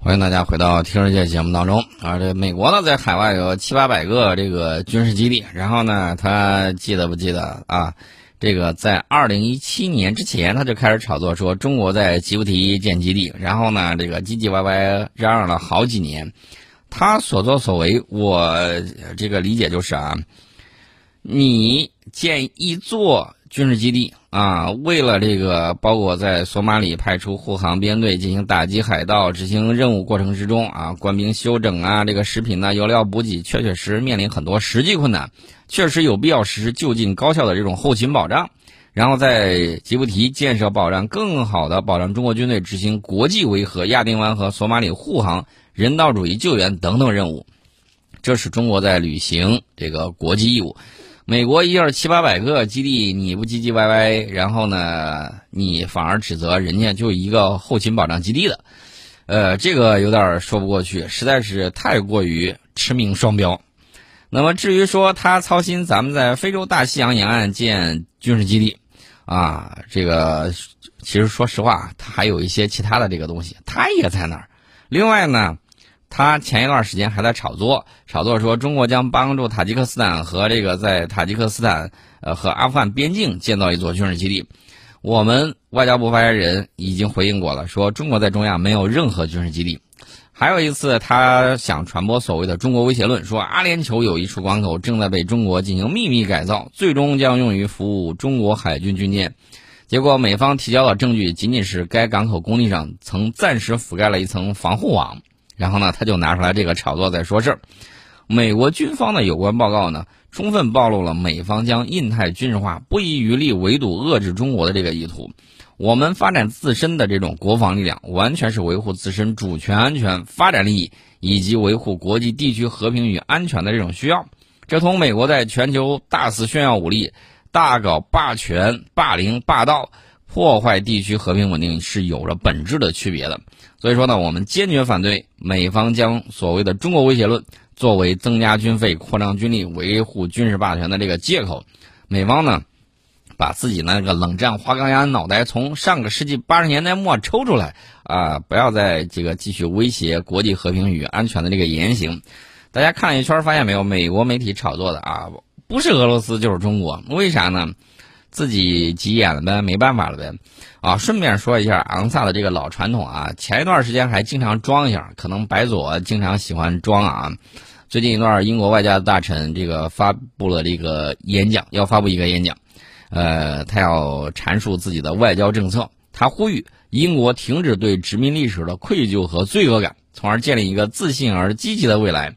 欢迎大家回到《听世界》节目当中啊！这美国呢，在海外有七八百个这个军事基地，然后呢，他记得不记得啊？这个在二零一七年之前，他就开始炒作说中国在吉布提建基地，然后呢，这个唧唧歪歪嚷嚷了好几年。他所作所为，我这个理解就是啊，你建一座军事基地。啊，为了这个，包括在索马里派出护航编队进行打击海盗、执行任务过程之中啊，官兵休整啊，这个食品呢、油料补给，确确实实面临很多实际困难，确实有必要实施就近高效的这种后勤保障，然后在吉布提建设保障，更好的保障中国军队执行国际维和、亚丁湾和索马里护航、人道主义救援等等任务，这是中国在履行这个国际义务。美国一二七八百个基地，你不唧唧歪歪，然后呢，你反而指责人家就一个后勤保障基地的，呃，这个有点说不过去，实在是太过于驰名双标。那么至于说他操心咱们在非洲大西洋沿岸建军事基地，啊，这个其实说实话，他还有一些其他的这个东西，他也在那儿。另外呢。他前一段时间还在炒作，炒作说中国将帮助塔吉克斯坦和这个在塔吉克斯坦呃和阿富汗边境建造一座军事基地。我们外交部发言人已经回应过了，说中国在中亚没有任何军事基地。还有一次，他想传播所谓的中国威胁论，说阿联酋有一处港口正在被中国进行秘密改造，最终将用于服务中国海军军舰。结果美方提交的证据仅仅是该港口工地上曾暂时覆盖了一层防护网。然后呢，他就拿出来这个炒作在说事儿。美国军方的有关报告呢，充分暴露了美方将印太军事化、不遗余力围堵遏制中国的这个意图。我们发展自身的这种国防力量，完全是维护自身主权、安全、发展利益，以及维护国际地区和平与安全的这种需要。这同美国在全球大肆炫耀武力、大搞霸权、霸凌、霸道。破坏地区和平稳定是有着本质的区别的，所以说呢，我们坚决反对美方将所谓的中国威胁论作为增加军费、扩张军力、维护军事霸权的这个借口。美方呢，把自己那个冷战花岗岩脑袋从上个世纪八十年代末抽出来啊，不要再这个继续威胁国际和平与安全的这个言行。大家看了一圈，发现没有？美国媒体炒作的啊，不是俄罗斯就是中国，为啥呢？自己急眼了呗，没办法了呗，啊，顺便说一下昂萨的这个老传统啊，前一段时间还经常装一下，可能白左经常喜欢装啊。最近一段，英国外交大臣这个发布了这个演讲，要发布一个演讲，呃，他要阐述自己的外交政策，他呼吁英国停止对殖民历史的愧疚和罪恶感，从而建立一个自信而积极的未来。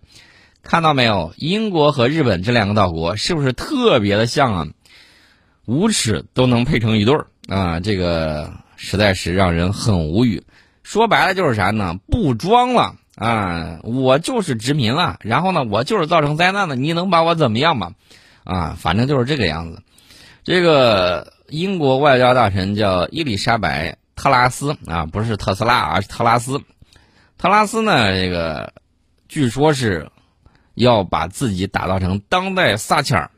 看到没有，英国和日本这两个岛国是不是特别的像啊？无耻都能配成一对儿啊！这个实在是让人很无语。说白了就是啥呢？不装了啊！我就是殖民了，然后呢，我就是造成灾难的，你能把我怎么样吗？啊，反正就是这个样子。这个英国外交大臣叫伊丽莎白·特拉斯啊，不是特斯拉啊，是特拉斯。特拉斯呢，这个据说是要把自己打造成当代撒切尔。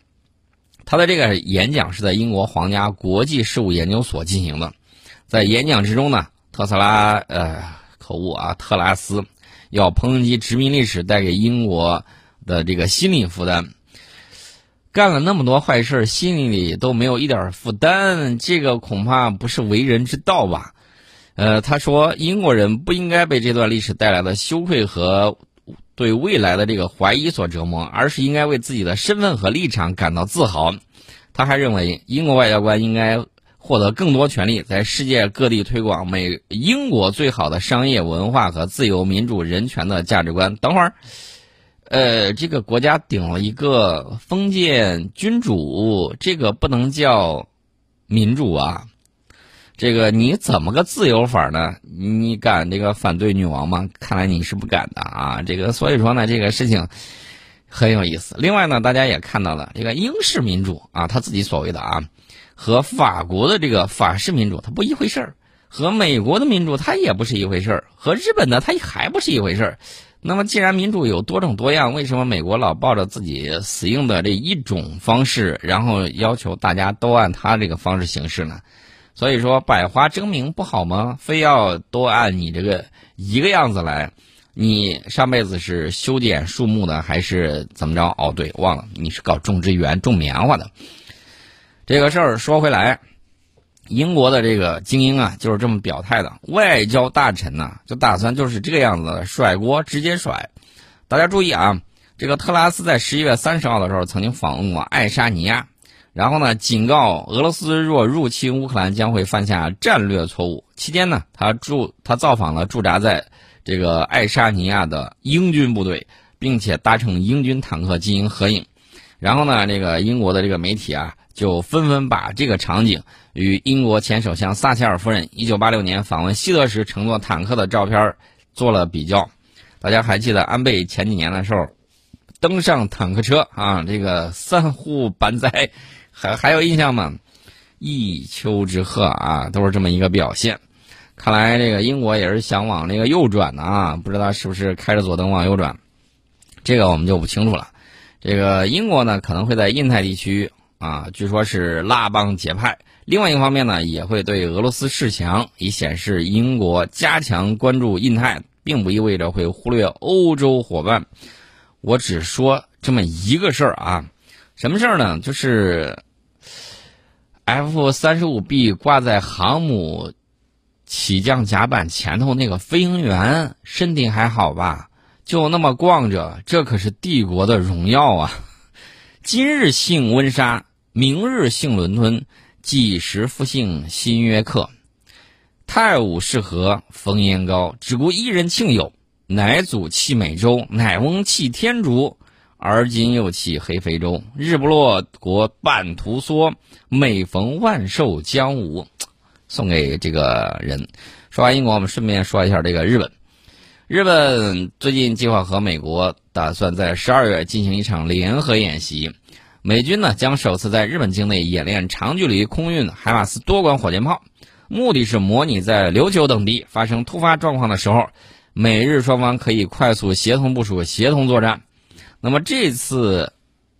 他的这个演讲是在英国皇家国际事务研究所进行的，在演讲之中呢，特斯拉呃口误啊，特拉斯要抨击殖民历史带给英国的这个心理负担，干了那么多坏事，心里都没有一点负担，这个恐怕不是为人之道吧？呃，他说英国人不应该被这段历史带来的羞愧和。对未来的这个怀疑所折磨，而是应该为自己的身份和立场感到自豪。他还认为，英国外交官应该获得更多权利，在世界各地推广美英国最好的商业文化和自由、民主、人权的价值观。等会儿，呃，这个国家顶了一个封建君主，这个不能叫民主啊。这个你怎么个自由法呢？你敢这个反对女王吗？看来你是不敢的啊！这个所以说呢，这个事情很有意思。另外呢，大家也看到了，这个英式民主啊，他自己所谓的啊，和法国的这个法式民主它不一回事儿，和美国的民主它也不是一回事儿，和日本的它还不是一回事儿。那么既然民主有多种多样，为什么美国老抱着自己死硬的这一种方式，然后要求大家都按他这个方式行事呢？所以说百花争鸣不好吗？非要都按你这个一个样子来？你上辈子是修剪树木的还是怎么着？哦，对，忘了，你是搞种植园、种棉花的。这个事儿说回来，英国的这个精英啊，就是这么表态的。外交大臣呢，就打算就是这个样子，甩锅直接甩。大家注意啊，这个特拉斯在十一月三十号的时候曾经访问过爱沙尼亚。然后呢，警告俄罗斯若入侵乌克兰将会犯下战略错误。期间呢，他驻他造访了驻扎在这个爱沙尼亚的英军部队，并且搭乘英军坦克进行合影。然后呢，这个英国的这个媒体啊，就纷纷把这个场景与英国前首相撒切尔夫人1986年访问西德时乘坐坦克的照片做了比较。大家还记得安倍前几年的时候登上坦克车啊，这个三呼板载。还还有印象吗？一丘之貉啊，都是这么一个表现。看来这个英国也是想往那个右转的啊，不知道是不是开着左灯往右转，这个我们就不清楚了。这个英国呢可能会在印太地区啊，据说是拉帮结派。另外一方面呢，也会对俄罗斯示强，以显示英国加强关注印太，并不意味着会忽略欧洲伙伴。我只说这么一个事儿啊。什么事儿呢？就是 F 三十五 B 挂在航母起降甲板前头那个飞行员身体还好吧？就那么逛着，这可是帝国的荣耀啊！今日幸温莎，明日幸伦敦，几时复幸新约克？太武适合封烟高，只顾一人庆友，乃祖弃美洲，乃翁弃天竺。而今又弃黑非洲，日不落国半途缩，每逢万寿将无。送给这个人。说完英国，我们顺便说一下这个日本。日本最近计划和美国打算在十二月进行一场联合演习。美军呢将首次在日本境内演练长距离空运海马斯多管火箭炮，目的是模拟在琉球等地发生突发状况的时候，美日双方可以快速协同部署、协同作战。那么这次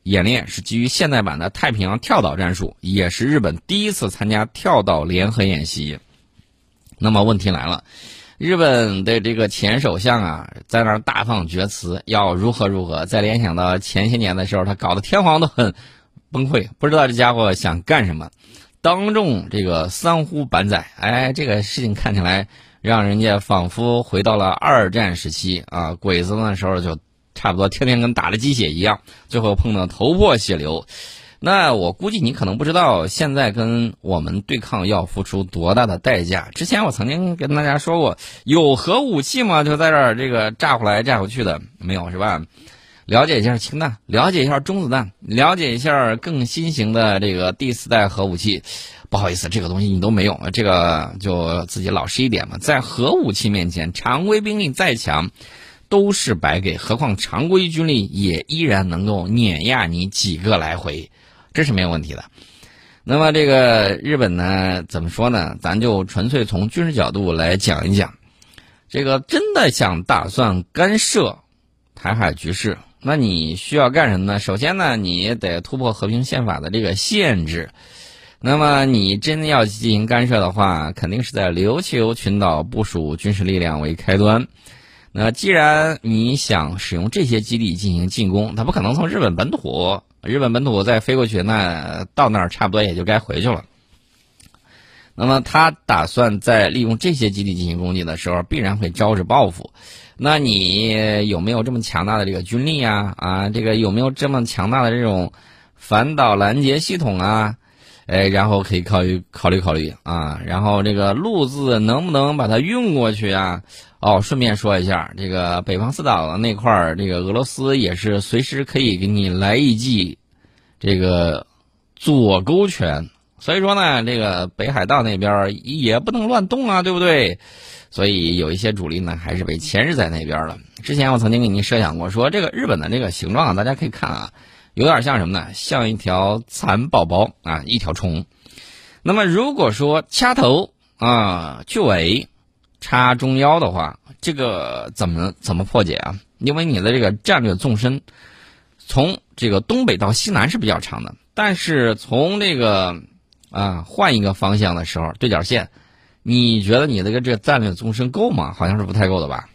演练是基于现代版的太平洋跳岛战术，也是日本第一次参加跳岛联合演习。那么问题来了，日本的这个前首相啊，在那儿大放厥词，要如何如何。再联想到前些年的时候，他搞得天皇都很崩溃，不知道这家伙想干什么，当众这个三呼板载，哎，这个事情看起来让人家仿佛回到了二战时期啊，鬼子那时候就。差不多天天跟打了鸡血一样，最后碰到头破血流。那我估计你可能不知道，现在跟我们对抗要付出多大的代价。之前我曾经跟大家说过，有核武器吗？就在这儿这个炸回来炸回去的没有是吧？了解一下氢弹，了解一下中子弹，了解一下更新型的这个第四代核武器。不好意思，这个东西你都没有，这个就自己老实一点嘛。在核武器面前，常规兵力再强。都是白给，何况常规军力也依然能够碾压你几个来回，这是没有问题的。那么这个日本呢，怎么说呢？咱就纯粹从军事角度来讲一讲，这个真的想打算干涉台海局势，那你需要干什么呢？首先呢，你得突破和平宪法的这个限制。那么你真的要进行干涉的话，肯定是在琉球群岛部署军事力量为开端。那既然你想使用这些基地进行进攻，他不可能从日本本土，日本本土再飞过去，那到那儿差不多也就该回去了。那么他打算在利用这些基地进行攻击的时候，必然会招致报复。那你有没有这么强大的这个军力啊？啊，这个有没有这么强大的这种反导拦截系统啊？哎，然后可以考虑考虑考虑啊。然后这个路字能不能把它运过去啊？哦，顺便说一下，这个北方四岛的那块儿，这个俄罗斯也是随时可以给你来一记，这个左勾拳。所以说呢，这个北海道那边也不能乱动啊，对不对？所以有一些主力呢，还是被牵制在那边了。之前我曾经给您设想过，说这个日本的这个形状，大家可以看啊，有点像什么呢？像一条蚕宝宝啊，一条虫。那么如果说掐头啊，去尾。插中腰的话，这个怎么怎么破解啊？因为你的这个战略纵深，从这个东北到西南是比较长的，但是从这个啊，换一个方向的时候，对角线，你觉得你这个这个战略纵深够吗？好像是不太够的吧。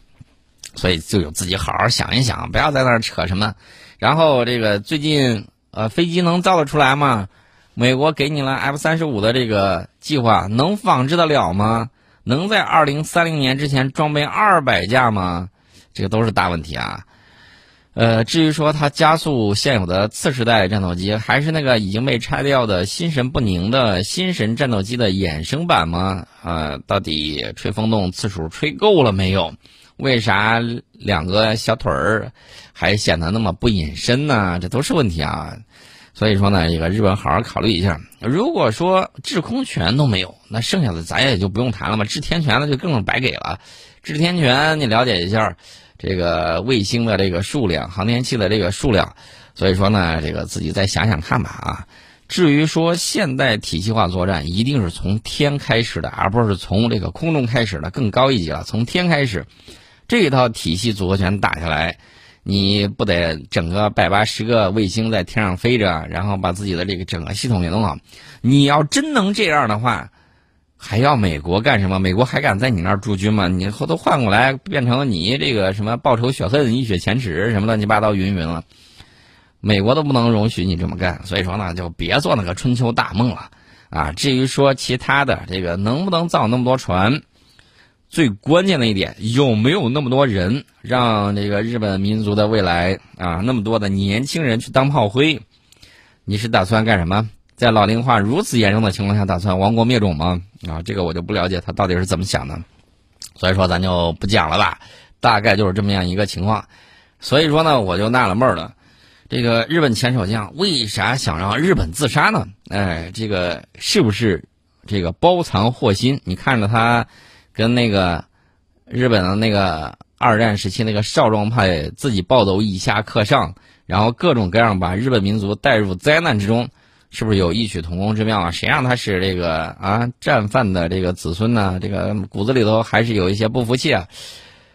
所以就有自己好好想一想，不要在那儿扯什么。然后这个最近呃飞机能造得出来吗？美国给你了 F 三十五的这个计划，能仿制得了吗？能在二零三零年之前装备二百架吗？这个都是大问题啊。呃，至于说它加速现有的次时代战斗机，还是那个已经被拆掉的心神不宁的心神战斗机的衍生版吗？呃，到底吹风洞次数吹够了没有？为啥两个小腿儿还显得那么不隐身呢？这都是问题啊！所以说呢，这个日本好好考虑一下。如果说制空权都没有，那剩下的咱也就不用谈了嘛。制天权那就更白给了。制天权你了解一下，这个卫星的这个数量、航天器的这个数量。所以说呢，这个自己再想想看吧啊。至于说现代体系化作战，一定是从天开始的，而不是从这个空中开始的，更高一级了。从天开始。这一套体系组合拳打下来，你不得整个百八十个卫星在天上飞着，然后把自己的这个整个系统给弄好。你要真能这样的话，还要美国干什么？美国还敢在你那儿驻军吗？你后头换过来变成你这个什么报仇雪恨、一雪前耻什么乱七八糟云云了，美国都不能容许你这么干。所以说呢，就别做那个春秋大梦了啊！至于说其他的这个能不能造那么多船？最关键的一点，有没有那么多人让这个日本民族的未来啊，那么多的年轻人去当炮灰？你是打算干什么？在老龄化如此严重的情况下，打算亡国灭种吗？啊，这个我就不了解他到底是怎么想的，所以说咱就不讲了吧。大概就是这么样一个情况。所以说呢，我就纳了闷了，这个日本前首相为啥想让日本自杀呢？哎，这个是不是这个包藏祸心？你看着他。跟那个日本的那个二战时期那个少壮派自己暴走以下克上，然后各种各样把日本民族带入灾难之中，是不是有异曲同工之妙啊？谁让他是这个啊战犯的这个子孙呢？这个骨子里头还是有一些不服气啊。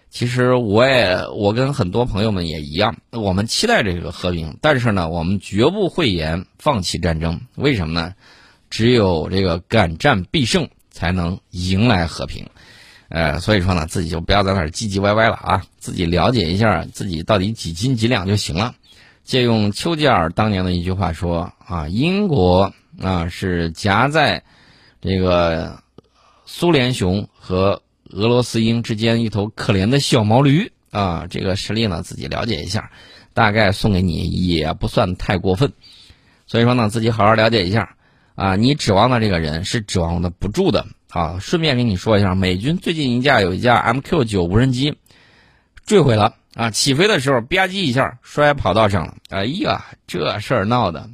其实我也我跟很多朋友们也一样，我们期待这个和平，但是呢，我们绝不讳言放弃战争。为什么呢？只有这个敢战必胜，才能迎来和平。呃，所以说呢，自己就不要在那儿唧唧歪歪了啊，自己了解一下自己到底几斤几两就行了。借用丘吉尔当年的一句话说啊，英国啊是夹在这个苏联熊和俄罗斯鹰之间一头可怜的小毛驴啊，这个实力呢自己了解一下，大概送给你也不算太过分。所以说呢，自己好好了解一下啊，你指望的这个人是指望的不住的。好，顺便跟你说一下，美军最近一架有一架 MQ 九无人机坠毁了啊！起飞的时候吧唧一下摔跑道上了，哎呀，这事儿闹的。